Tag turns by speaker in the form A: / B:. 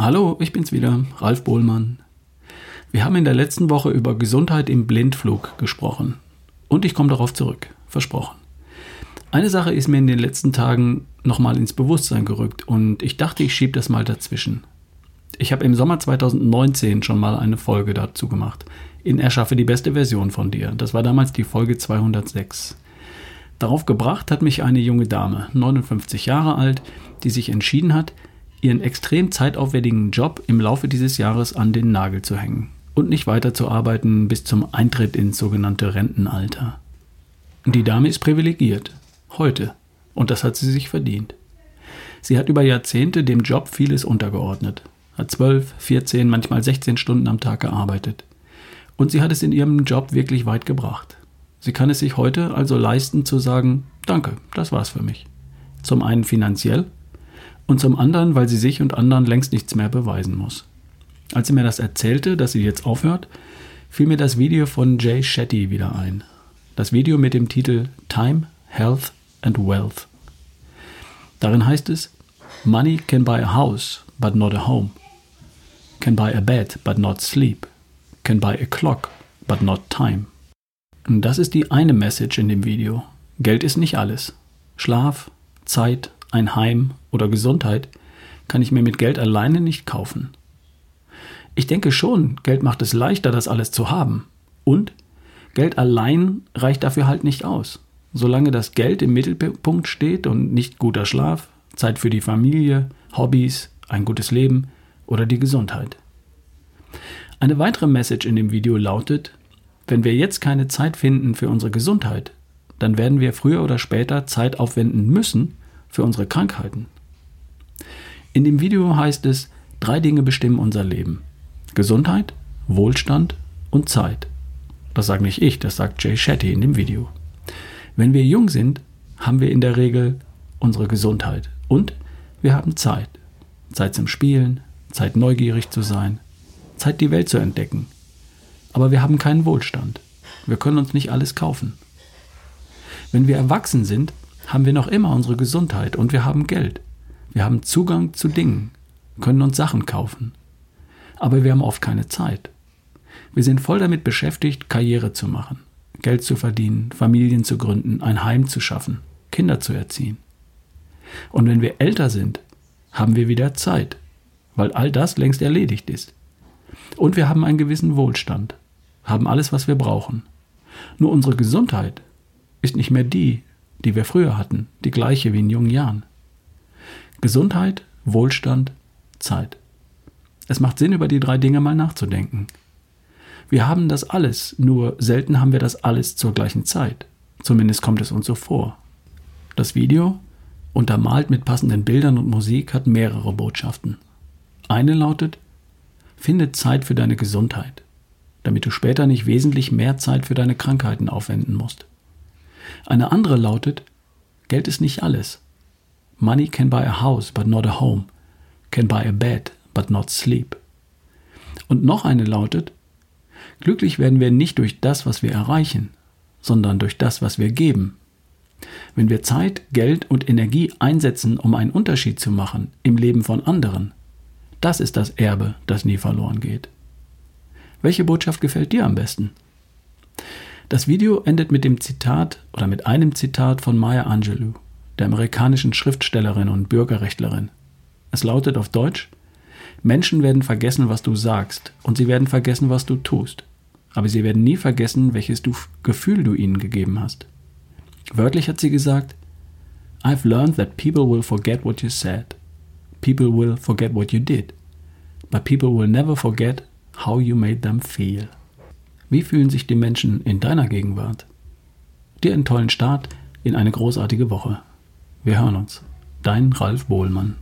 A: Hallo, ich bin's wieder, Ralf Bohlmann. Wir haben in der letzten Woche über Gesundheit im Blindflug gesprochen. Und ich komme darauf zurück, versprochen. Eine Sache ist mir in den letzten Tagen nochmal ins Bewusstsein gerückt und ich dachte, ich schiebe das mal dazwischen. Ich habe im Sommer 2019 schon mal eine Folge dazu gemacht. In Erschaffe die beste Version von dir. Das war damals die Folge 206. Darauf gebracht hat mich eine junge Dame, 59 Jahre alt, die sich entschieden hat, ihren extrem zeitaufwendigen Job im Laufe dieses Jahres an den Nagel zu hängen und nicht weiterzuarbeiten bis zum Eintritt ins sogenannte Rentenalter. Die Dame ist privilegiert. Heute. Und das hat sie sich verdient. Sie hat über Jahrzehnte dem Job vieles untergeordnet, hat 12, 14, manchmal 16 Stunden am Tag gearbeitet. Und sie hat es in ihrem Job wirklich weit gebracht. Sie kann es sich heute also leisten zu sagen, danke, das war's für mich. Zum einen finanziell und zum anderen, weil sie sich und anderen längst nichts mehr beweisen muss. Als sie mir das erzählte, dass sie jetzt aufhört, fiel mir das Video von Jay Shetty wieder ein. Das Video mit dem Titel Time, Health and Wealth. Darin heißt es, Money can buy a house, but not a home. Can buy a bed, but not sleep. Can buy a clock, but not time. Und das ist die eine Message in dem Video. Geld ist nicht alles. Schlaf, Zeit, ein Heim oder Gesundheit kann ich mir mit Geld alleine nicht kaufen. Ich denke schon, Geld macht es leichter, das alles zu haben. Und Geld allein reicht dafür halt nicht aus. Solange das Geld im Mittelpunkt steht und nicht guter Schlaf, Zeit für die Familie, Hobbys, ein gutes Leben oder die Gesundheit. Eine weitere Message in dem Video lautet, wenn wir jetzt keine Zeit finden für unsere Gesundheit, dann werden wir früher oder später Zeit aufwenden müssen, für unsere Krankheiten. In dem Video heißt es, drei Dinge bestimmen unser Leben. Gesundheit, Wohlstand und Zeit. Das sage nicht ich, das sagt Jay Shetty in dem Video. Wenn wir jung sind, haben wir in der Regel unsere Gesundheit und wir haben Zeit. Zeit zum Spielen, Zeit neugierig zu sein, Zeit die Welt zu entdecken. Aber wir haben keinen Wohlstand. Wir können uns nicht alles kaufen. Wenn wir erwachsen sind, haben wir noch immer unsere Gesundheit und wir haben Geld. Wir haben Zugang zu Dingen, können uns Sachen kaufen. Aber wir haben oft keine Zeit. Wir sind voll damit beschäftigt, Karriere zu machen, Geld zu verdienen, Familien zu gründen, ein Heim zu schaffen, Kinder zu erziehen. Und wenn wir älter sind, haben wir wieder Zeit, weil all das längst erledigt ist. Und wir haben einen gewissen Wohlstand, haben alles, was wir brauchen. Nur unsere Gesundheit ist nicht mehr die, die wir früher hatten, die gleiche wie in jungen Jahren. Gesundheit, Wohlstand, Zeit. Es macht Sinn, über die drei Dinge mal nachzudenken. Wir haben das alles, nur selten haben wir das alles zur gleichen Zeit. Zumindest kommt es uns so vor. Das Video, untermalt mit passenden Bildern und Musik, hat mehrere Botschaften. Eine lautet, finde Zeit für deine Gesundheit, damit du später nicht wesentlich mehr Zeit für deine Krankheiten aufwenden musst. Eine andere lautet, Geld ist nicht alles. Money can buy a house, but not a home. Can buy a bed, but not sleep. Und noch eine lautet, glücklich werden wir nicht durch das, was wir erreichen, sondern durch das, was wir geben. Wenn wir Zeit, Geld und Energie einsetzen, um einen Unterschied zu machen im Leben von anderen, das ist das Erbe, das nie verloren geht. Welche Botschaft gefällt dir am besten? Das Video endet mit dem Zitat oder mit einem Zitat von Maya Angelou, der amerikanischen Schriftstellerin und Bürgerrechtlerin. Es lautet auf Deutsch: Menschen werden vergessen, was du sagst, und sie werden vergessen, was du tust. Aber sie werden nie vergessen, welches du Gefühl du ihnen gegeben hast. Wörtlich hat sie gesagt: I've learned that people will forget what you said. People will forget what you did. But people will never forget how you made them feel. Wie fühlen sich die Menschen in deiner Gegenwart? Dir einen tollen Start in eine großartige Woche. Wir hören uns. Dein Ralf Bohlmann.